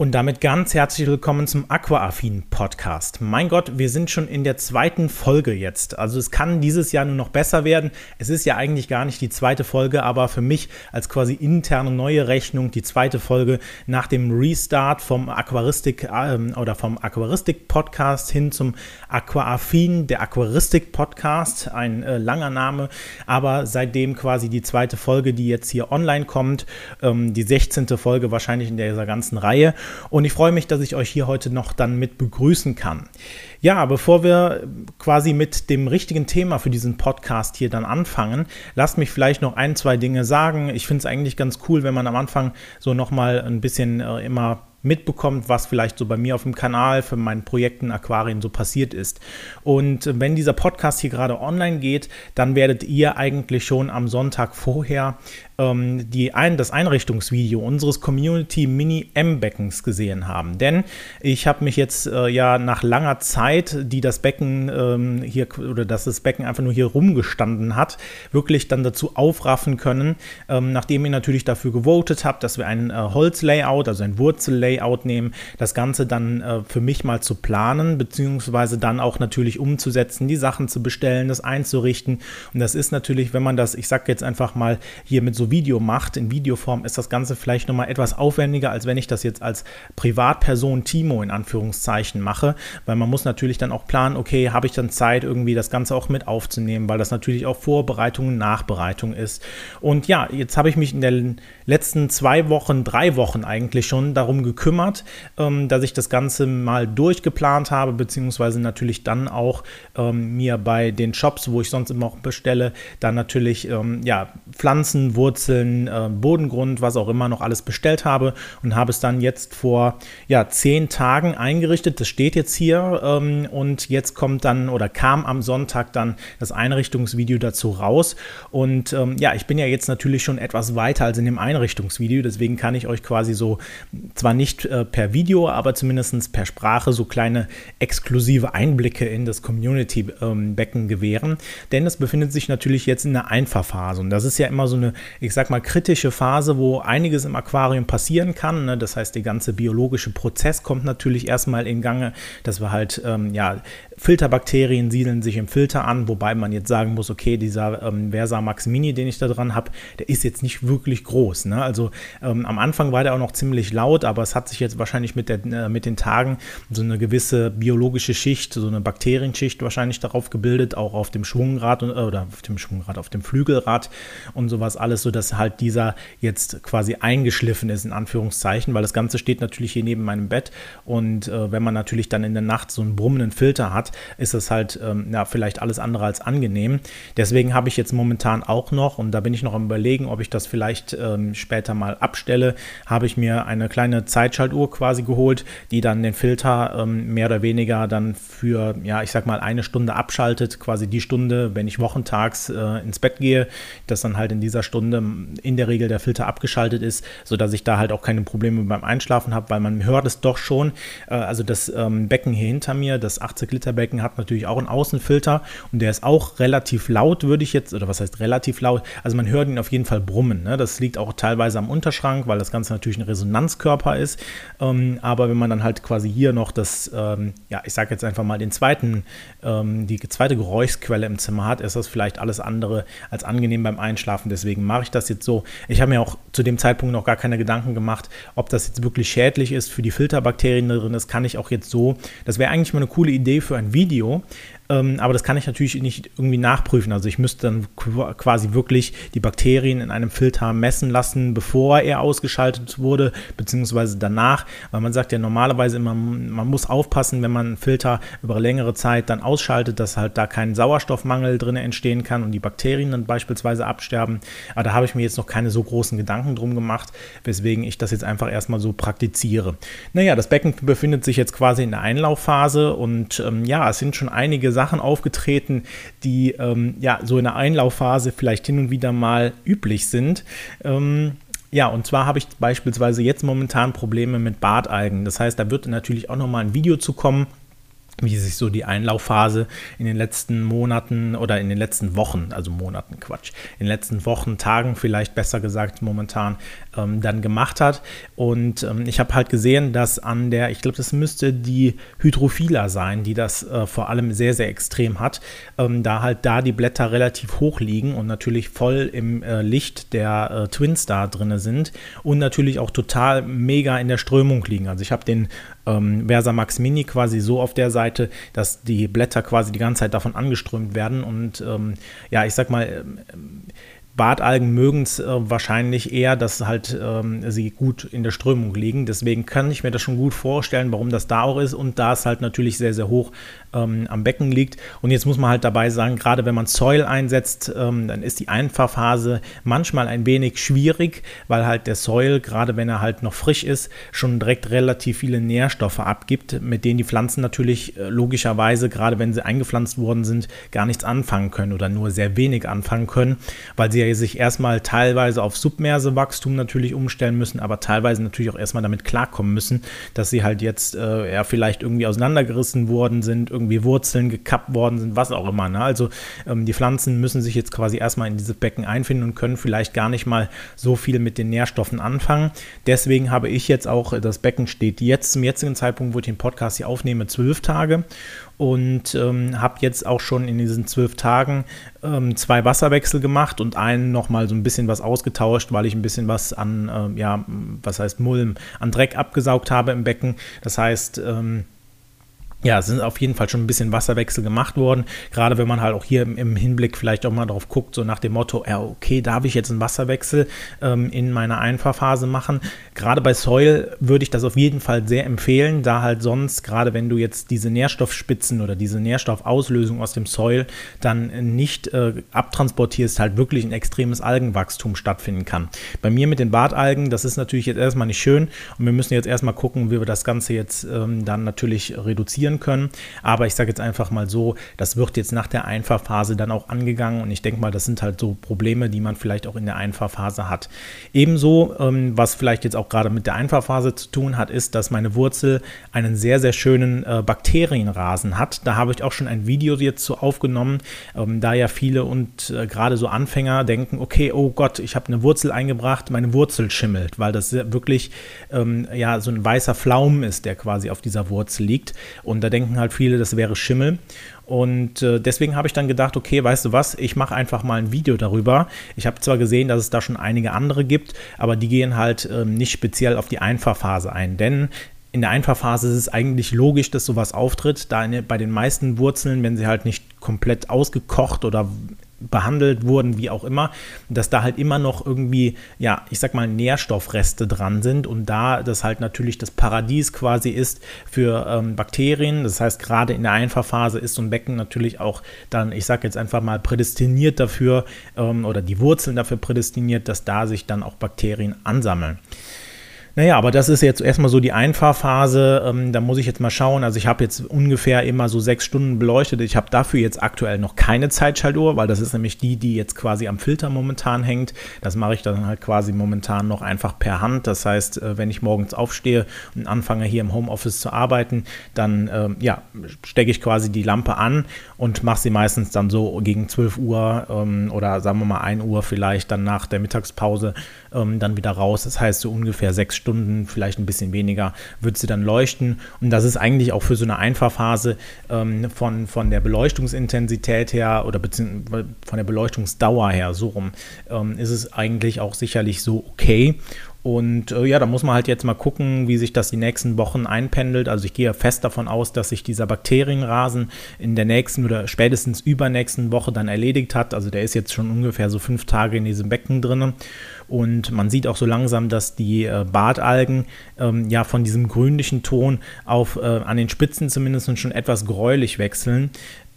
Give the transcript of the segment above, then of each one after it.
Und damit ganz herzlich willkommen zum Aquaaffin Podcast. Mein Gott, wir sind schon in der zweiten Folge jetzt. Also es kann dieses Jahr nur noch besser werden. Es ist ja eigentlich gar nicht die zweite Folge, aber für mich als quasi interne neue Rechnung die zweite Folge nach dem Restart vom Aquaristik äh, oder vom Aquaristik Podcast hin zum Aquaaffin, der Aquaristik Podcast. Ein äh, langer Name, aber seitdem quasi die zweite Folge, die jetzt hier online kommt, ähm, die 16. Folge wahrscheinlich in dieser ganzen Reihe. Und ich freue mich, dass ich euch hier heute noch dann mit begrüßen kann. Ja, bevor wir quasi mit dem richtigen Thema für diesen Podcast hier dann anfangen, lasst mich vielleicht noch ein, zwei Dinge sagen. Ich finde es eigentlich ganz cool, wenn man am Anfang so nochmal ein bisschen äh, immer mitbekommt, was vielleicht so bei mir auf dem Kanal für meinen Projekten Aquarien so passiert ist. Und wenn dieser Podcast hier gerade online geht, dann werdet ihr eigentlich schon am Sonntag vorher ähm, die ein, das Einrichtungsvideo unseres Community Mini M-Beckens gesehen haben. Denn ich habe mich jetzt äh, ja nach langer Zeit, die das Becken ähm, hier oder dass das Becken einfach nur hier rumgestanden hat, wirklich dann dazu aufraffen können, ähm, nachdem ihr natürlich dafür gewotet habt, dass wir ein äh, Holzlayout, also ein Wurzellayout nehmen, das Ganze dann äh, für mich mal zu planen, beziehungsweise dann auch natürlich umzusetzen, die Sachen zu bestellen, das einzurichten. Und das ist natürlich, wenn man das, ich sage jetzt einfach mal hier mit so Video macht, in Videoform, ist das Ganze vielleicht nochmal etwas aufwendiger, als wenn ich das jetzt als Privatperson Timo in Anführungszeichen mache, weil man muss natürlich dann auch planen, okay, habe ich dann Zeit, irgendwie das Ganze auch mit aufzunehmen, weil das natürlich auch Vorbereitung und Nachbereitung ist. Und ja, jetzt habe ich mich in den letzten zwei Wochen, drei Wochen eigentlich schon darum gekümmert, ähm, dass ich das Ganze mal durchgeplant habe, beziehungsweise natürlich dann auch ähm, mir bei den Shops, wo ich sonst immer auch bestelle, dann natürlich ähm, ja, Pflanzen, Wurzeln, Wurzeln, äh, Bodengrund, was auch immer noch alles bestellt habe und habe es dann jetzt vor ja, zehn Tagen eingerichtet. Das steht jetzt hier ähm, und jetzt kommt dann oder kam am Sonntag dann das Einrichtungsvideo dazu raus. Und ähm, ja, ich bin ja jetzt natürlich schon etwas weiter als in dem Einrichtungsvideo, deswegen kann ich euch quasi so zwar nicht äh, per Video, aber zumindest per Sprache so kleine exklusive Einblicke in das Community-Becken ähm, gewähren. Denn es befindet sich natürlich jetzt in der Einfahrphase und das ist ja immer so eine, ich sag mal, kritische Phase, wo einiges im Aquarium passieren kann. Ne? Das heißt, der ganze biologische Prozess kommt natürlich erstmal in Gange, dass wir halt, ähm, ja, Filterbakterien siedeln sich im Filter an, wobei man jetzt sagen muss, okay, dieser ähm, Versa Max Mini, den ich da dran habe, der ist jetzt nicht wirklich groß. Ne? Also ähm, am Anfang war der auch noch ziemlich laut, aber es hat sich jetzt wahrscheinlich mit, der, äh, mit den Tagen so eine gewisse biologische Schicht, so eine Bakterienschicht wahrscheinlich darauf gebildet, auch auf dem Schwungrad und, äh, oder auf dem Schwungrad, auf dem Flügelrad und sowas alles, sodass dass halt dieser jetzt quasi eingeschliffen ist, in Anführungszeichen, weil das Ganze steht natürlich hier neben meinem Bett und äh, wenn man natürlich dann in der Nacht so einen brummenden Filter hat, ist das halt ähm, ja, vielleicht alles andere als angenehm. Deswegen habe ich jetzt momentan auch noch, und da bin ich noch am überlegen, ob ich das vielleicht ähm, später mal abstelle, habe ich mir eine kleine Zeitschaltuhr quasi geholt, die dann den Filter ähm, mehr oder weniger dann für, ja, ich sag mal, eine Stunde abschaltet, quasi die Stunde, wenn ich wochentags äh, ins Bett gehe, dass dann halt in dieser Stunde in der Regel der Filter abgeschaltet ist, sodass ich da halt auch keine Probleme beim Einschlafen habe, weil man hört es doch schon. Äh, also das ähm, Becken hier hinter mir, das 80 Liter Becken hat natürlich auch einen Außenfilter und der ist auch relativ laut, würde ich jetzt, oder was heißt relativ laut? Also man hört ihn auf jeden Fall brummen. Ne? Das liegt auch teilweise am Unterschrank, weil das Ganze natürlich ein Resonanzkörper ist. Ähm, aber wenn man dann halt quasi hier noch das, ähm, ja, ich sage jetzt einfach mal den zweiten, ähm, die zweite Geräuschquelle im Zimmer hat, ist das vielleicht alles andere als angenehm beim Einschlafen. Deswegen mache ich das jetzt so. Ich habe mir auch zu dem Zeitpunkt noch gar keine Gedanken gemacht, ob das jetzt wirklich schädlich ist für die Filterbakterien drin. Das kann ich auch jetzt so. Das wäre eigentlich mal eine coole Idee für ein Video, ähm, aber das kann ich natürlich nicht irgendwie nachprüfen. Also ich müsste dann quasi wirklich die Bakterien in einem Filter messen lassen, bevor er ausgeschaltet wurde, beziehungsweise danach. Weil man sagt ja normalerweise immer, man muss aufpassen, wenn man einen Filter über längere Zeit dann ausschaltet, dass halt da kein Sauerstoffmangel drin entstehen kann und die Bakterien dann beispielsweise absterben. Aber da habe ich mir jetzt noch keine so großen Gedanken drum gemacht, weswegen ich das jetzt einfach erstmal so praktiziere. Naja, das Becken befindet sich jetzt quasi in der Einlaufphase und ähm, ja, es sind schon einige Sachen, Sachen aufgetreten, die ähm, ja so in der Einlaufphase vielleicht hin und wieder mal üblich sind. Ähm, ja, und zwar habe ich beispielsweise jetzt momentan Probleme mit Bartalgen. Das heißt, da wird natürlich auch nochmal ein Video zu kommen wie sich so die Einlaufphase in den letzten Monaten oder in den letzten Wochen, also Monaten Quatsch, in den letzten Wochen, Tagen vielleicht besser gesagt momentan ähm, dann gemacht hat. Und ähm, ich habe halt gesehen, dass an der, ich glaube, das müsste die Hydrophila sein, die das äh, vor allem sehr, sehr extrem hat, ähm, da halt da die Blätter relativ hoch liegen und natürlich voll im äh, Licht der äh, Twins da drin sind und natürlich auch total mega in der Strömung liegen. Also ich habe den ähm, Versa Max Mini quasi so auf der Seite, dass die Blätter quasi die ganze Zeit davon angeströmt werden und ähm, ja, ich sag mal, ähm, Bartalgen mögen es äh, wahrscheinlich eher, dass halt ähm, sie gut in der Strömung liegen. Deswegen kann ich mir das schon gut vorstellen, warum das da auch ist. Und da es halt natürlich sehr, sehr hoch ähm, am Becken liegt. Und jetzt muss man halt dabei sagen, gerade wenn man Soil einsetzt, ähm, dann ist die Einfahrphase manchmal ein wenig schwierig, weil halt der Soil, gerade wenn er halt noch frisch ist, schon direkt relativ viele Nährstoffe abgibt, mit denen die Pflanzen natürlich äh, logischerweise, gerade wenn sie eingepflanzt worden sind, gar nichts anfangen können oder nur sehr wenig anfangen können, weil sie ja sich erstmal teilweise auf Submersewachstum natürlich umstellen müssen, aber teilweise natürlich auch erstmal damit klarkommen müssen, dass sie halt jetzt äh, ja vielleicht irgendwie auseinandergerissen worden sind, irgendwie Wurzeln gekappt worden sind, was auch immer. Ne? Also ähm, die Pflanzen müssen sich jetzt quasi erstmal in dieses Becken einfinden und können vielleicht gar nicht mal so viel mit den Nährstoffen anfangen. Deswegen habe ich jetzt auch, das Becken steht jetzt zum jetzigen Zeitpunkt, wo ich den Podcast hier aufnehme, zwölf Tage und ähm, habe jetzt auch schon in diesen zwölf Tagen ähm, zwei Wasserwechsel gemacht und einen nochmal so ein bisschen was ausgetauscht, weil ich ein bisschen was an, äh, ja, was heißt Mulm, an Dreck abgesaugt habe im Becken. Das heißt, ähm, ja, es sind auf jeden Fall schon ein bisschen Wasserwechsel gemacht worden. Gerade wenn man halt auch hier im, Hinblick vielleicht auch mal drauf guckt, so nach dem Motto, ja, okay, darf ich jetzt einen Wasserwechsel ähm, in meiner Einfahrphase machen? Gerade bei Soil würde ich das auf jeden Fall sehr empfehlen, da halt sonst, gerade wenn du jetzt diese Nährstoffspitzen oder diese Nährstoffauslösung aus dem Soil dann nicht äh, abtransportierst, halt wirklich ein extremes Algenwachstum stattfinden kann. Bei mir mit den Bartalgen, das ist natürlich jetzt erstmal nicht schön und wir müssen jetzt erstmal gucken, wie wir das Ganze jetzt ähm, dann natürlich reduzieren passieren können. Aber ich sage jetzt einfach mal so, das wird jetzt nach der Einfahrphase dann auch angegangen und ich denke mal, das sind halt so Probleme, die man vielleicht auch in der Einfahrphase hat. Ebenso, ähm, was vielleicht jetzt auch gerade mit der Einfahrphase zu tun hat, ist, dass meine Wurzel einen sehr, sehr schönen äh, Bakterienrasen hat. Da habe ich auch schon ein Video jetzt so aufgenommen, ähm, da ja viele und äh, gerade so Anfänger denken, okay, oh Gott, ich habe eine Wurzel eingebracht, meine Wurzel schimmelt, weil das wirklich ähm, ja so ein weißer Pflaum ist, der quasi auf dieser Wurzel liegt. Und da denken halt viele, das wäre Schimmel. Und äh, deswegen habe ich dann gedacht, okay, weißt du was, ich mache einfach mal ein Video darüber. Ich habe zwar gesehen, dass es da schon einige andere gibt, aber die gehen halt äh, nicht speziell auf die Einfahrphase ein. Denn in der Einfahrphase ist es eigentlich logisch, dass sowas auftritt, da bei den meisten Wurzeln, wenn sie halt nicht komplett ausgekocht oder behandelt wurden, wie auch immer, dass da halt immer noch irgendwie, ja, ich sag mal, Nährstoffreste dran sind und da das halt natürlich das Paradies quasi ist für ähm, Bakterien. Das heißt, gerade in der Einfahrphase ist so ein Becken natürlich auch dann, ich sag jetzt einfach mal, prädestiniert dafür ähm, oder die Wurzeln dafür prädestiniert, dass da sich dann auch Bakterien ansammeln. Naja, aber das ist jetzt erstmal so die Einfahrphase. Ähm, da muss ich jetzt mal schauen. Also ich habe jetzt ungefähr immer so sechs Stunden beleuchtet. Ich habe dafür jetzt aktuell noch keine Zeitschaltuhr, weil das ist nämlich die, die jetzt quasi am Filter momentan hängt. Das mache ich dann halt quasi momentan noch einfach per Hand. Das heißt, äh, wenn ich morgens aufstehe und anfange hier im Homeoffice zu arbeiten, dann äh, ja, stecke ich quasi die Lampe an und mache sie meistens dann so gegen 12 Uhr ähm, oder sagen wir mal 1 Uhr vielleicht dann nach der Mittagspause ähm, dann wieder raus. Das heißt so ungefähr sechs Stunden, vielleicht ein bisschen weniger, wird sie dann leuchten. Und das ist eigentlich auch für so eine Einfahrphase ähm, von, von der Beleuchtungsintensität her oder beziehungsweise von der Beleuchtungsdauer her, so rum, ähm, ist es eigentlich auch sicherlich so okay. Und äh, ja, da muss man halt jetzt mal gucken, wie sich das die nächsten Wochen einpendelt. Also ich gehe fest davon aus, dass sich dieser Bakterienrasen in der nächsten oder spätestens übernächsten Woche dann erledigt hat. Also der ist jetzt schon ungefähr so fünf Tage in diesem Becken drin. Und man sieht auch so langsam, dass die äh, Bartalgen ähm, ja von diesem grünlichen Ton auf äh, an den Spitzen zumindest schon etwas gräulich wechseln.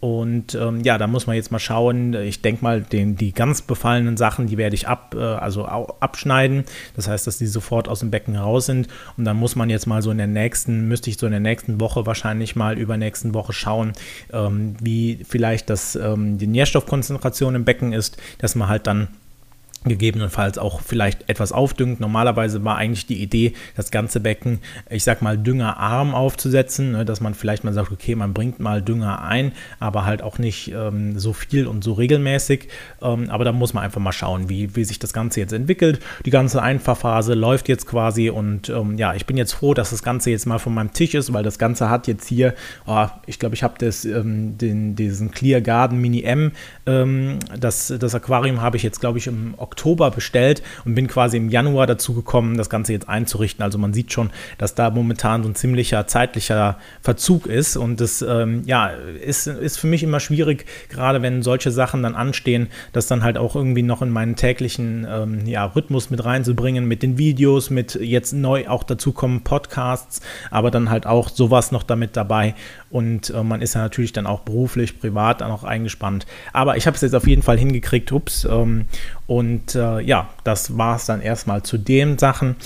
Und ähm, ja, da muss man jetzt mal schauen. Ich denke mal, den, die ganz befallenen Sachen, die werde ich ab, äh, also abschneiden. Das heißt, dass die sofort aus dem Becken raus sind. Und dann muss man jetzt mal so in der nächsten, müsste ich so in der nächsten Woche wahrscheinlich mal übernächsten Woche schauen, ähm, wie vielleicht das, ähm, die Nährstoffkonzentration im Becken ist, dass man halt dann gegebenenfalls auch vielleicht etwas aufdüngt. Normalerweise war eigentlich die Idee, das ganze Becken, ich sag mal, düngerarm aufzusetzen, ne, dass man vielleicht mal sagt, okay, man bringt mal Dünger ein, aber halt auch nicht ähm, so viel und so regelmäßig. Ähm, aber da muss man einfach mal schauen, wie, wie sich das Ganze jetzt entwickelt. Die ganze Einfachphase läuft jetzt quasi und ähm, ja, ich bin jetzt froh, dass das Ganze jetzt mal von meinem Tisch ist, weil das Ganze hat jetzt hier, oh, ich glaube, ich habe das, ähm, diesen Clear Garden Mini M, ähm, das, das Aquarium habe ich jetzt, glaube ich, im Oktober Oktober bestellt und bin quasi im Januar dazu gekommen, das Ganze jetzt einzurichten. Also man sieht schon, dass da momentan so ein ziemlicher zeitlicher Verzug ist und das ähm, ja, ist, ist für mich immer schwierig, gerade wenn solche Sachen dann anstehen, das dann halt auch irgendwie noch in meinen täglichen ähm, ja, Rhythmus mit reinzubringen, mit den Videos, mit jetzt neu auch dazu kommen Podcasts, aber dann halt auch sowas noch damit dabei und äh, man ist ja natürlich dann auch beruflich, privat dann auch eingespannt. Aber ich habe es jetzt auf jeden Fall hingekriegt, ups. Ähm, und äh, ja, das war es dann erstmal zu den Sachen.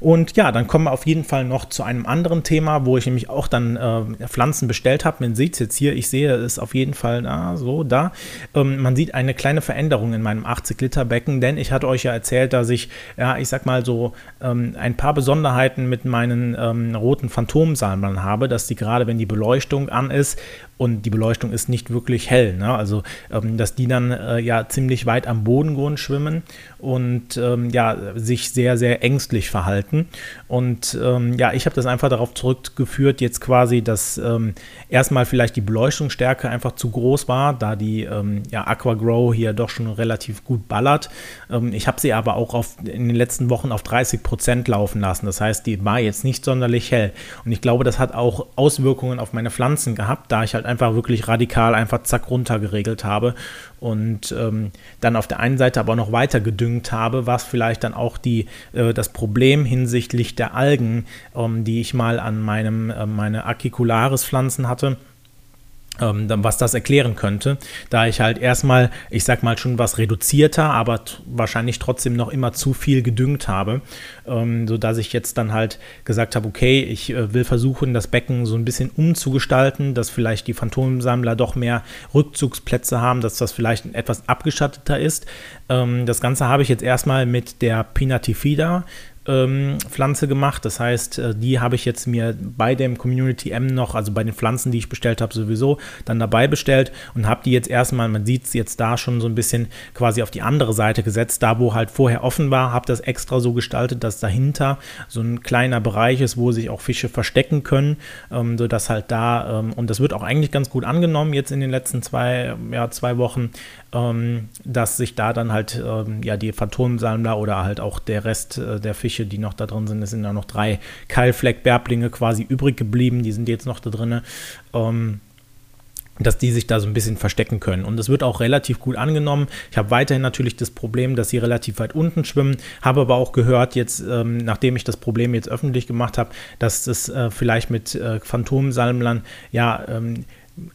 Und ja, dann kommen wir auf jeden Fall noch zu einem anderen Thema, wo ich nämlich auch dann äh, Pflanzen bestellt habe. Man sieht es jetzt hier, ich sehe es auf jeden Fall da, so da. Ähm, man sieht eine kleine Veränderung in meinem 80-Liter-Becken, denn ich hatte euch ja erzählt, dass ich, ja, ich sag mal so, ähm, ein paar Besonderheiten mit meinen ähm, roten Phantomsalmern habe, dass die gerade, wenn die Beleuchtung an ist und die Beleuchtung ist nicht wirklich hell. Ne? Also, ähm, dass die dann äh, ja ziemlich weit am Bodengrund schwimmen und ähm, ja, sich sehr, sehr ängstlich verhalten. Und ähm, ja, ich habe das einfach darauf zurückgeführt, jetzt quasi, dass ähm, erstmal vielleicht die Beleuchtungsstärke einfach zu groß war, da die ähm, ja, Aquagrow hier doch schon relativ gut ballert. Ähm, ich habe sie aber auch auf, in den letzten Wochen auf 30 Prozent laufen lassen. Das heißt, die war jetzt nicht sonderlich hell. Und ich glaube, das hat auch Auswirkungen auf meine Pflanzen gehabt, da ich halt einfach wirklich radikal einfach zack runter geregelt habe und ähm, dann auf der einen Seite aber noch weiter gedüngt habe, was vielleicht dann auch die, äh, das Problem hinsichtlich der Algen, ähm, die ich mal an meinem, äh, meine Acicularis-Pflanzen hatte, was das erklären könnte, da ich halt erstmal, ich sag mal schon was reduzierter, aber wahrscheinlich trotzdem noch immer zu viel gedüngt habe, ähm, so dass ich jetzt dann halt gesagt habe, okay, ich äh, will versuchen, das Becken so ein bisschen umzugestalten, dass vielleicht die Phantomsammler doch mehr Rückzugsplätze haben, dass das vielleicht etwas abgeschatteter ist. Ähm, das Ganze habe ich jetzt erstmal mit der Pinatifida ähm, Pflanze gemacht. Das heißt, äh, die habe ich jetzt mir bei dem Community M noch, also bei den Pflanzen, die ich bestellt habe, sowieso dann dabei bestellt und habe die jetzt erstmal, man sieht es jetzt da schon so ein bisschen quasi auf die andere Seite gesetzt, da wo halt vorher offen war, habe das extra so gestaltet, dass dahinter so ein kleiner Bereich ist, wo sich auch Fische verstecken können, ähm, sodass halt da, ähm, und das wird auch eigentlich ganz gut angenommen jetzt in den letzten zwei, ja, zwei Wochen, ähm, dass sich da dann halt ähm, ja die Phantomsammler oder halt auch der Rest äh, der Fische, die noch da drin sind, es sind ja noch drei Keilfleckbärblinge quasi übrig geblieben, die sind jetzt noch da drin. Ähm, dass die sich da so ein bisschen verstecken können. Und es wird auch relativ gut angenommen. Ich habe weiterhin natürlich das Problem, dass sie relativ weit unten schwimmen, habe aber auch gehört, jetzt, ähm, nachdem ich das Problem jetzt öffentlich gemacht habe, dass das äh, vielleicht mit äh, Phantomsalmlern ja ähm,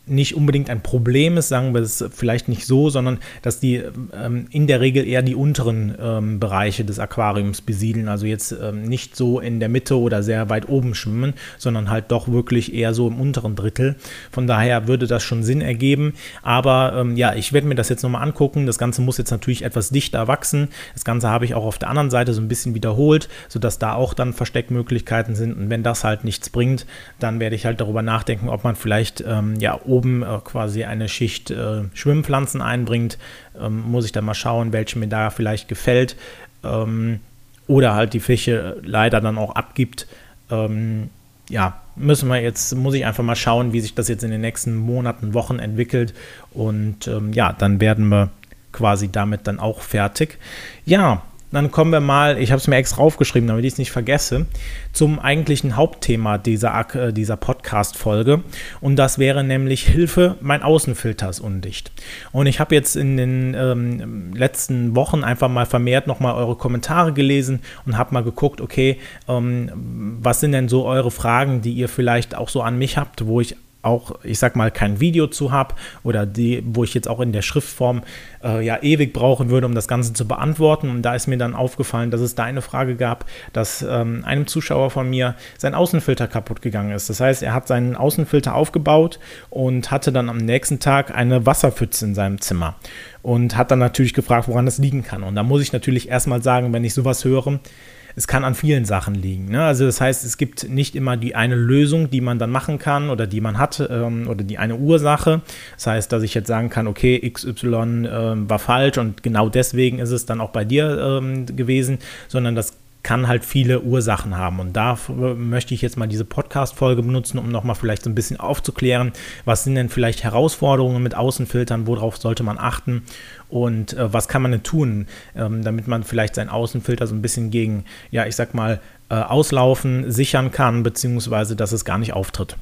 nicht unbedingt ein Problem ist, sagen wir es vielleicht nicht so, sondern dass die ähm, in der Regel eher die unteren ähm, Bereiche des Aquariums besiedeln, also jetzt ähm, nicht so in der Mitte oder sehr weit oben schwimmen, sondern halt doch wirklich eher so im unteren Drittel. Von daher würde das schon Sinn ergeben, aber ähm, ja, ich werde mir das jetzt nochmal angucken. Das Ganze muss jetzt natürlich etwas dichter wachsen. Das Ganze habe ich auch auf der anderen Seite so ein bisschen wiederholt, sodass da auch dann Versteckmöglichkeiten sind und wenn das halt nichts bringt, dann werde ich halt darüber nachdenken, ob man vielleicht ähm, oben äh, quasi eine Schicht äh, Schwimmpflanzen einbringt. Ähm, muss ich dann mal schauen, welche mir da vielleicht gefällt. Ähm, oder halt die Fische leider dann auch abgibt. Ähm, ja, müssen wir jetzt, muss ich einfach mal schauen, wie sich das jetzt in den nächsten Monaten, Wochen entwickelt. Und ähm, ja, dann werden wir quasi damit dann auch fertig. Ja, dann kommen wir mal, ich habe es mir extra aufgeschrieben, damit ich es nicht vergesse, zum eigentlichen Hauptthema dieser, äh, dieser Podcast-Folge. Und das wäre nämlich Hilfe, mein Außenfilter ist undicht. Und ich habe jetzt in den ähm, letzten Wochen einfach mal vermehrt nochmal eure Kommentare gelesen und habe mal geguckt, okay, ähm, was sind denn so eure Fragen, die ihr vielleicht auch so an mich habt, wo ich auch, ich sag mal, kein Video zu habe oder die, wo ich jetzt auch in der Schriftform äh, ja ewig brauchen würde, um das Ganze zu beantworten. Und da ist mir dann aufgefallen, dass es da eine Frage gab, dass ähm, einem Zuschauer von mir sein Außenfilter kaputt gegangen ist. Das heißt, er hat seinen Außenfilter aufgebaut und hatte dann am nächsten Tag eine Wasserpfütze in seinem Zimmer und hat dann natürlich gefragt, woran das liegen kann. Und da muss ich natürlich erstmal sagen, wenn ich sowas höre, es kann an vielen Sachen liegen. Ne? Also das heißt, es gibt nicht immer die eine Lösung, die man dann machen kann oder die man hat ähm, oder die eine Ursache. Das heißt, dass ich jetzt sagen kann, okay, XY äh, war falsch und genau deswegen ist es dann auch bei dir ähm, gewesen, sondern das kann halt viele Ursachen haben. Und da möchte ich jetzt mal diese Podcast-Folge benutzen, um nochmal vielleicht so ein bisschen aufzuklären, was sind denn vielleicht Herausforderungen mit Außenfiltern, worauf sollte man achten und äh, was kann man denn tun, ähm, damit man vielleicht seinen Außenfilter so ein bisschen gegen, ja, ich sag mal, äh, auslaufen sichern kann, beziehungsweise dass es gar nicht auftritt.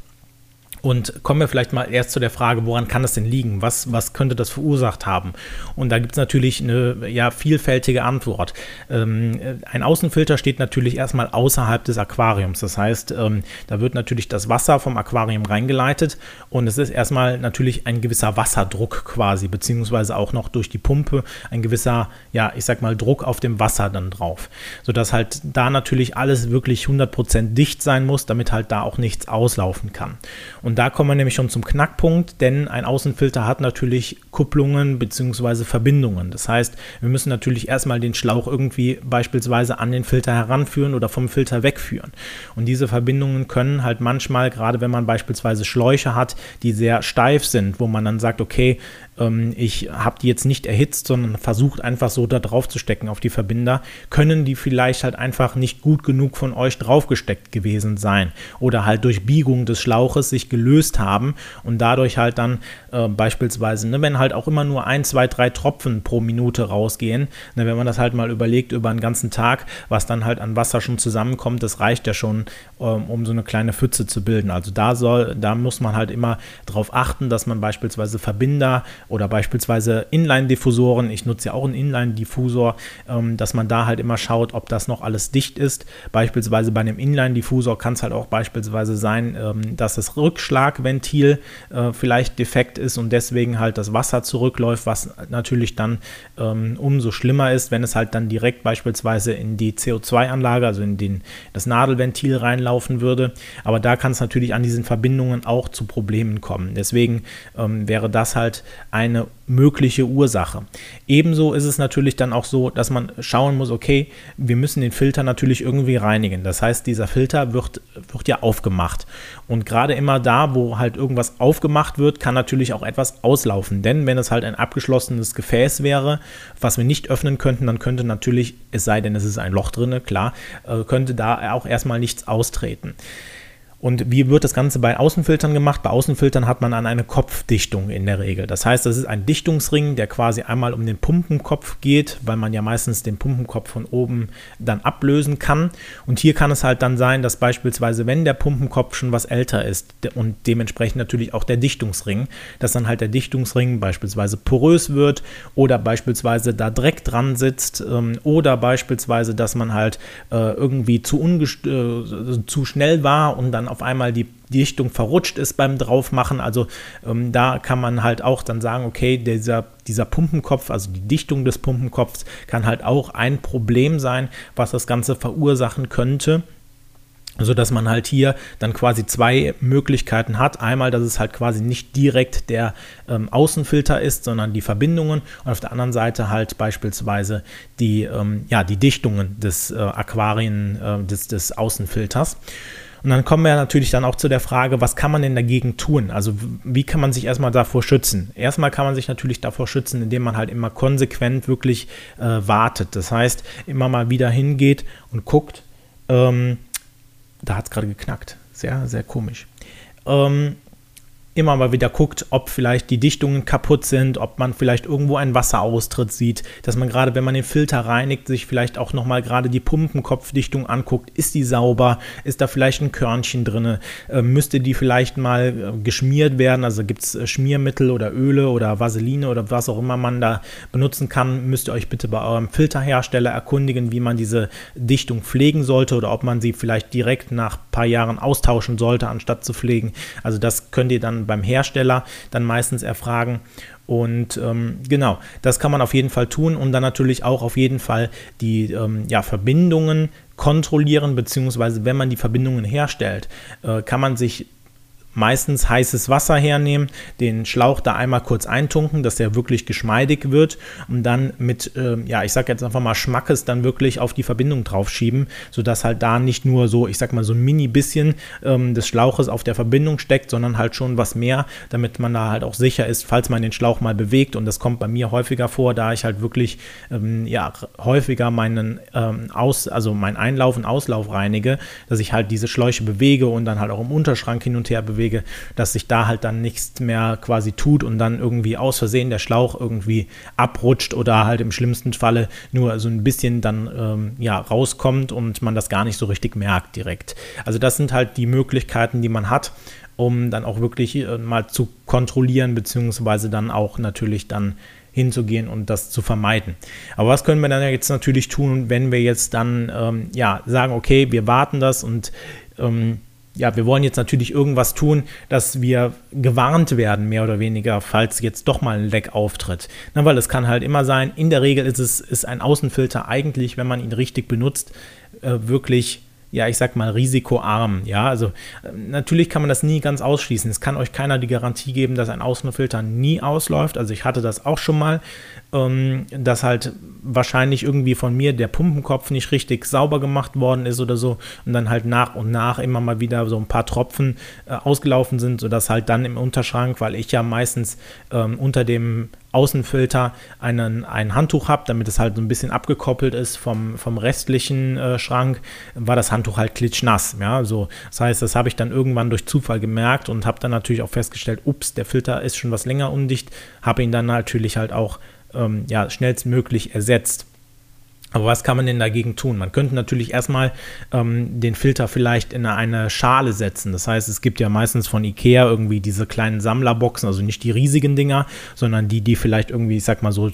Und kommen wir vielleicht mal erst zu der Frage, woran kann das denn liegen? Was, was könnte das verursacht haben? Und da gibt es natürlich eine ja, vielfältige Antwort. Ähm, ein Außenfilter steht natürlich erstmal außerhalb des Aquariums. Das heißt, ähm, da wird natürlich das Wasser vom Aquarium reingeleitet und es ist erstmal natürlich ein gewisser Wasserdruck quasi, beziehungsweise auch noch durch die Pumpe ein gewisser, ja, ich sag mal, Druck auf dem Wasser dann drauf. Sodass halt da natürlich alles wirklich 100% dicht sein muss, damit halt da auch nichts auslaufen kann. Und und da kommen wir nämlich schon zum Knackpunkt, denn ein Außenfilter hat natürlich Kupplungen bzw. Verbindungen. Das heißt, wir müssen natürlich erstmal den Schlauch irgendwie beispielsweise an den Filter heranführen oder vom Filter wegführen. Und diese Verbindungen können halt manchmal, gerade wenn man beispielsweise Schläuche hat, die sehr steif sind, wo man dann sagt, okay, ähm, ich habe die jetzt nicht erhitzt, sondern versucht einfach so da drauf zu stecken auf die Verbinder, können die vielleicht halt einfach nicht gut genug von euch draufgesteckt gewesen sein oder halt durch Biegung des Schlauches sich gelöst haben und dadurch halt dann äh, beispielsweise, ne, wenn halt auch immer nur ein, zwei, drei Tropfen pro Minute rausgehen, ne, wenn man das halt mal überlegt über einen ganzen Tag, was dann halt an Wasser schon zusammenkommt, das reicht ja schon, ähm, um so eine kleine Pfütze zu bilden. Also da soll, da muss man halt immer darauf achten, dass man beispielsweise Verbinder oder beispielsweise Inline-Diffusoren, ich nutze ja auch einen Inline-Diffusor, ähm, dass man da halt immer schaut, ob das noch alles dicht ist. Beispielsweise bei einem Inline-Diffusor kann es halt auch beispielsweise sein, ähm, dass das Rückschlagventil äh, vielleicht defekt ist und deswegen halt das Wasser zurückläuft, was natürlich dann ähm, umso schlimmer ist, wenn es halt dann direkt beispielsweise in die CO2-Anlage, also in den, das Nadelventil reinlaufen würde. Aber da kann es natürlich an diesen Verbindungen auch zu Problemen kommen. Deswegen ähm, wäre das halt eine mögliche Ursache. Ebenso ist es natürlich dann auch so, dass man schauen muss, okay, wir müssen den Filter natürlich irgendwie reinigen. Das heißt, dieser Filter wird, wird ja aufgemacht. Und gerade immer da, wo halt irgendwas aufgemacht wird, kann natürlich auch etwas auslaufen. Denn wenn es halt ein abgeschlossenes Gefäß wäre, was wir nicht öffnen könnten, dann könnte natürlich, es sei denn, es ist ein Loch drin, klar, äh, könnte da auch erstmal nichts austreten. Und wie wird das Ganze bei Außenfiltern gemacht? Bei Außenfiltern hat man an eine Kopfdichtung in der Regel. Das heißt, das ist ein Dichtungsring, der quasi einmal um den Pumpenkopf geht, weil man ja meistens den Pumpenkopf von oben dann ablösen kann. Und hier kann es halt dann sein, dass beispielsweise, wenn der Pumpenkopf schon was älter ist und dementsprechend natürlich auch der Dichtungsring, dass dann halt der Dichtungsring beispielsweise porös wird oder beispielsweise da Dreck dran sitzt ähm, oder beispielsweise, dass man halt äh, irgendwie zu, äh, zu schnell war und dann auf einmal die Dichtung verrutscht ist beim Draufmachen. Also ähm, da kann man halt auch dann sagen, okay, dieser, dieser Pumpenkopf, also die Dichtung des Pumpenkopfs kann halt auch ein Problem sein, was das Ganze verursachen könnte so dass man halt hier dann quasi zwei Möglichkeiten hat. Einmal, dass es halt quasi nicht direkt der ähm, Außenfilter ist, sondern die Verbindungen und auf der anderen Seite halt beispielsweise die, ähm, ja, die Dichtungen des äh, Aquarien, äh, des, des Außenfilters. Und dann kommen wir natürlich dann auch zu der Frage, was kann man denn dagegen tun? Also wie kann man sich erstmal davor schützen? Erstmal kann man sich natürlich davor schützen, indem man halt immer konsequent wirklich äh, wartet. Das heißt, immer mal wieder hingeht und guckt, ähm, da hat es gerade geknackt. Sehr, sehr komisch. Ähm, immer mal wieder guckt, ob vielleicht die Dichtungen kaputt sind, ob man vielleicht irgendwo einen Wasseraustritt sieht, dass man gerade, wenn man den Filter reinigt, sich vielleicht auch nochmal gerade die Pumpenkopfdichtung anguckt. Ist die sauber? Ist da vielleicht ein Körnchen drin? Äh, müsste die vielleicht mal äh, geschmiert werden? Also gibt es äh, Schmiermittel oder Öle oder Vaseline oder was auch immer man da benutzen kann, müsst ihr euch bitte bei eurem Filterhersteller erkundigen, wie man diese Dichtung pflegen sollte oder ob man sie vielleicht direkt nach ein paar Jahren austauschen sollte, anstatt zu pflegen. Also das könnt ihr dann beim Hersteller dann meistens erfragen. Und ähm, genau, das kann man auf jeden Fall tun und dann natürlich auch auf jeden Fall die ähm, ja, Verbindungen kontrollieren, beziehungsweise wenn man die Verbindungen herstellt, äh, kann man sich meistens heißes Wasser hernehmen, den Schlauch da einmal kurz eintunken, dass der wirklich geschmeidig wird und dann mit, äh, ja, ich sag jetzt einfach mal Schmackes dann wirklich auf die Verbindung draufschieben, sodass halt da nicht nur so, ich sag mal so ein mini bisschen ähm, des Schlauches auf der Verbindung steckt, sondern halt schon was mehr, damit man da halt auch sicher ist, falls man den Schlauch mal bewegt. Und das kommt bei mir häufiger vor, da ich halt wirklich, ähm, ja, häufiger meinen ähm, Aus, also mein Einlauf und Auslauf reinige, dass ich halt diese Schläuche bewege und dann halt auch im Unterschrank hin und her bewege Wege, dass sich da halt dann nichts mehr quasi tut und dann irgendwie aus Versehen der Schlauch irgendwie abrutscht oder halt im schlimmsten Falle nur so ein bisschen dann ähm, ja rauskommt und man das gar nicht so richtig merkt direkt. Also das sind halt die Möglichkeiten, die man hat um dann auch wirklich äh, mal zu kontrollieren, beziehungsweise dann auch natürlich dann hinzugehen und das zu vermeiden. Aber was können wir dann jetzt natürlich tun, wenn wir jetzt dann ähm, ja sagen, okay, wir warten das und ähm, ja, wir wollen jetzt natürlich irgendwas tun, dass wir gewarnt werden, mehr oder weniger, falls jetzt doch mal ein Leck auftritt. Na, weil es kann halt immer sein, in der Regel ist es ist ein Außenfilter eigentlich, wenn man ihn richtig benutzt, äh, wirklich ja, ich sag mal, risikoarm. Ja, also äh, natürlich kann man das nie ganz ausschließen. Es kann euch keiner die Garantie geben, dass ein Außenfilter nie ausläuft. Also ich hatte das auch schon mal, ähm, dass halt wahrscheinlich irgendwie von mir der Pumpenkopf nicht richtig sauber gemacht worden ist oder so und dann halt nach und nach immer mal wieder so ein paar Tropfen äh, ausgelaufen sind, sodass halt dann im Unterschrank, weil ich ja meistens ähm, unter dem Außenfilter einen, ein Handtuch habe, damit es halt so ein bisschen abgekoppelt ist vom, vom restlichen äh, Schrank, war das Handtuch halt klitschnass. Ja, so. Das heißt, das habe ich dann irgendwann durch Zufall gemerkt und habe dann natürlich auch festgestellt, ups, der Filter ist schon was länger undicht, habe ihn dann natürlich halt auch ähm, ja, schnellstmöglich ersetzt. Aber was kann man denn dagegen tun? Man könnte natürlich erstmal ähm, den Filter vielleicht in eine Schale setzen. Das heißt, es gibt ja meistens von Ikea irgendwie diese kleinen Sammlerboxen, also nicht die riesigen Dinger, sondern die, die vielleicht irgendwie, ich sag mal so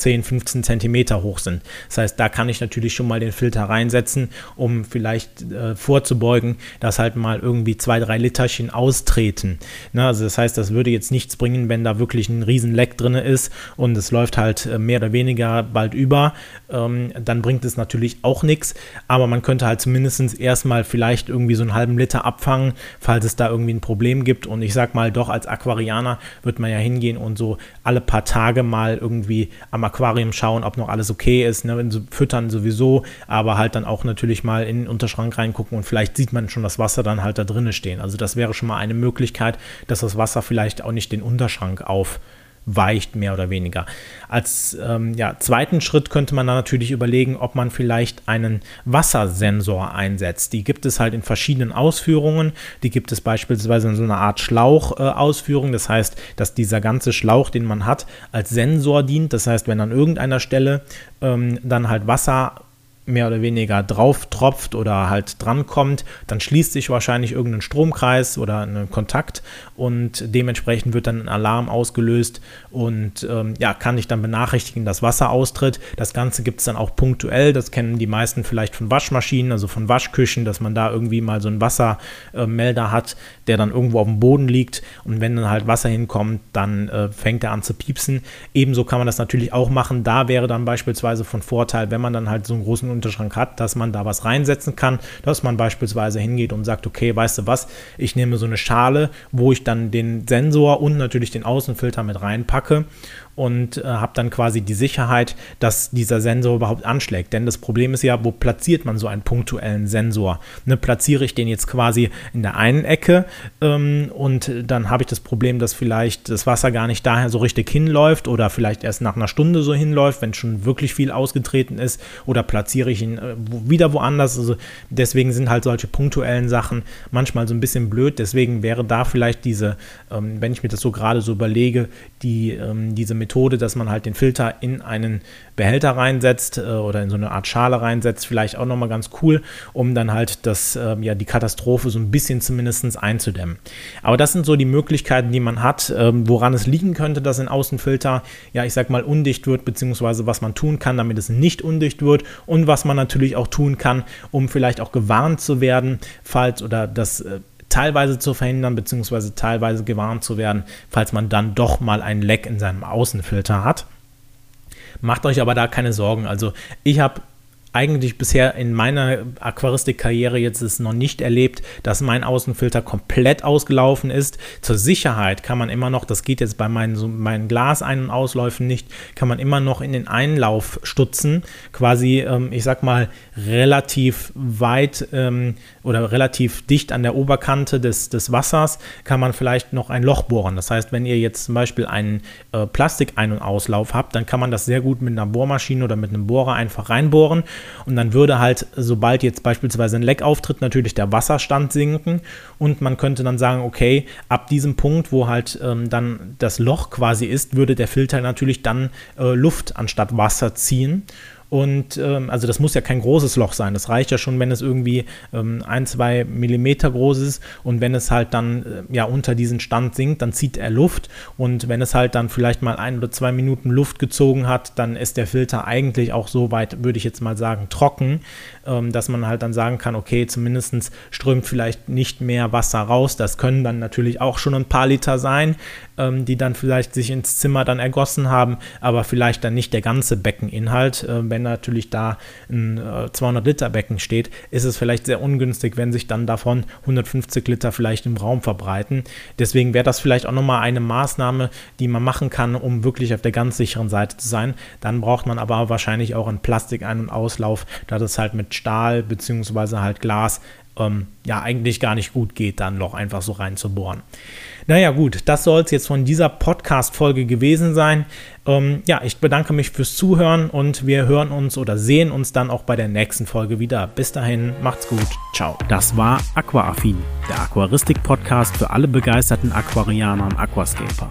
10, 15 Zentimeter hoch sind. Das heißt, da kann ich natürlich schon mal den Filter reinsetzen, um vielleicht äh, vorzubeugen, dass halt mal irgendwie zwei, drei Literchen austreten. Ne? Also das heißt, das würde jetzt nichts bringen, wenn da wirklich ein riesen Leck drin ist und es läuft halt äh, mehr oder weniger bald über. Ähm, dann bringt es natürlich auch nichts, aber man könnte halt zumindest erstmal vielleicht irgendwie so einen halben Liter abfangen, falls es da irgendwie ein Problem gibt. Und ich sag mal, doch als Aquarianer wird man ja hingehen und so alle paar Tage mal irgendwie am Aquarium schauen, ob noch alles okay ist, ne? füttern sowieso, aber halt dann auch natürlich mal in den Unterschrank reingucken und vielleicht sieht man schon das Wasser dann halt da drinnen stehen. Also das wäre schon mal eine Möglichkeit, dass das Wasser vielleicht auch nicht den Unterschrank auf weicht, mehr oder weniger. Als ähm, ja, zweiten Schritt könnte man dann natürlich überlegen, ob man vielleicht einen Wassersensor einsetzt. Die gibt es halt in verschiedenen Ausführungen. Die gibt es beispielsweise in so einer Art Schlauchausführung. Äh, das heißt, dass dieser ganze Schlauch, den man hat, als Sensor dient. Das heißt, wenn an irgendeiner Stelle ähm, dann halt Wasser mehr oder weniger drauf tropft oder halt drankommt, dann schließt sich wahrscheinlich irgendein Stromkreis oder ein Kontakt und dementsprechend wird dann ein Alarm ausgelöst und ähm, ja, kann ich dann benachrichtigen, dass Wasser austritt. Das Ganze gibt es dann auch punktuell, das kennen die meisten vielleicht von Waschmaschinen, also von Waschküchen, dass man da irgendwie mal so einen Wassermelder hat, der dann irgendwo auf dem Boden liegt und wenn dann halt Wasser hinkommt, dann äh, fängt er an zu piepsen. Ebenso kann man das natürlich auch machen. Da wäre dann beispielsweise von Vorteil, wenn man dann halt so einen großen Unterschrank hat, dass man da was reinsetzen kann, dass man beispielsweise hingeht und sagt, okay, weißt du was, ich nehme so eine Schale, wo ich dann den Sensor und natürlich den Außenfilter mit reinpacke und äh, habe dann quasi die Sicherheit, dass dieser Sensor überhaupt anschlägt. Denn das Problem ist ja, wo platziert man so einen punktuellen Sensor? Ne, platziere ich den jetzt quasi in der einen Ecke ähm, und dann habe ich das Problem, dass vielleicht das Wasser gar nicht daher so richtig hinläuft oder vielleicht erst nach einer Stunde so hinläuft, wenn schon wirklich viel ausgetreten ist oder platziere ich ihn äh, wieder woanders. Also deswegen sind halt solche punktuellen Sachen manchmal so ein bisschen blöd. Deswegen wäre da vielleicht diese, ähm, wenn ich mir das so gerade so überlege, die, ähm, diese Methode, dass man halt den Filter in einen Behälter reinsetzt äh, oder in so eine Art Schale reinsetzt, vielleicht auch nochmal ganz cool, um dann halt das, äh, ja, die Katastrophe so ein bisschen zumindest einzudämmen. Aber das sind so die Möglichkeiten, die man hat, äh, woran es liegen könnte, dass ein Außenfilter, ja, ich sag mal, undicht wird, beziehungsweise was man tun kann, damit es nicht undicht wird und was man natürlich auch tun kann, um vielleicht auch gewarnt zu werden, falls oder das äh, teilweise zu verhindern, beziehungsweise teilweise gewarnt zu werden, falls man dann doch mal ein Leck in seinem Außenfilter hat. Macht euch aber da keine Sorgen. Also ich habe eigentlich bisher in meiner Aquaristik-Karriere jetzt ist noch nicht erlebt, dass mein Außenfilter komplett ausgelaufen ist. Zur Sicherheit kann man immer noch, das geht jetzt bei meinen, so meinen Glas-Ein- und Ausläufen nicht, kann man immer noch in den Einlauf stutzen, quasi, ähm, ich sag mal, relativ weit ähm, oder relativ dicht an der Oberkante des, des Wassers kann man vielleicht noch ein Loch bohren. Das heißt, wenn ihr jetzt zum Beispiel einen äh, Plastik-Ein- und Auslauf habt, dann kann man das sehr gut mit einer Bohrmaschine oder mit einem Bohrer einfach reinbohren und dann würde halt, sobald jetzt beispielsweise ein Leck auftritt, natürlich der Wasserstand sinken und man könnte dann sagen, okay, ab diesem Punkt, wo halt ähm, dann das Loch quasi ist, würde der Filter natürlich dann äh, Luft anstatt Wasser ziehen. Und ähm, also das muss ja kein großes Loch sein. Das reicht ja schon, wenn es irgendwie ähm, ein, zwei Millimeter groß ist. Und wenn es halt dann äh, ja unter diesen Stand sinkt, dann zieht er Luft. Und wenn es halt dann vielleicht mal ein oder zwei Minuten Luft gezogen hat, dann ist der Filter eigentlich auch so weit, würde ich jetzt mal sagen, trocken, ähm, dass man halt dann sagen kann, okay, zumindest strömt vielleicht nicht mehr Wasser raus. Das können dann natürlich auch schon ein paar Liter sein, ähm, die dann vielleicht sich ins Zimmer dann ergossen haben, aber vielleicht dann nicht der ganze Beckeninhalt. Äh, wenn natürlich da ein äh, 200 Liter Becken steht, ist es vielleicht sehr ungünstig, wenn sich dann davon 150 Liter vielleicht im Raum verbreiten. Deswegen wäre das vielleicht auch nochmal eine Maßnahme, die man machen kann, um wirklich auf der ganz sicheren Seite zu sein. Dann braucht man aber wahrscheinlich auch einen Plastik-Ein- und Auslauf, da das halt mit Stahl bzw. halt Glas ähm, ja eigentlich gar nicht gut geht, dann Loch einfach so reinzubohren. Naja gut, das soll es jetzt von dieser Podcast-Folge gewesen sein. Ähm, ja, ich bedanke mich fürs Zuhören und wir hören uns oder sehen uns dann auch bei der nächsten Folge wieder. Bis dahin, macht's gut, ciao. Das war Aquaaffin, der Aquaristik-Podcast für alle begeisterten Aquarianer und Aquascaper.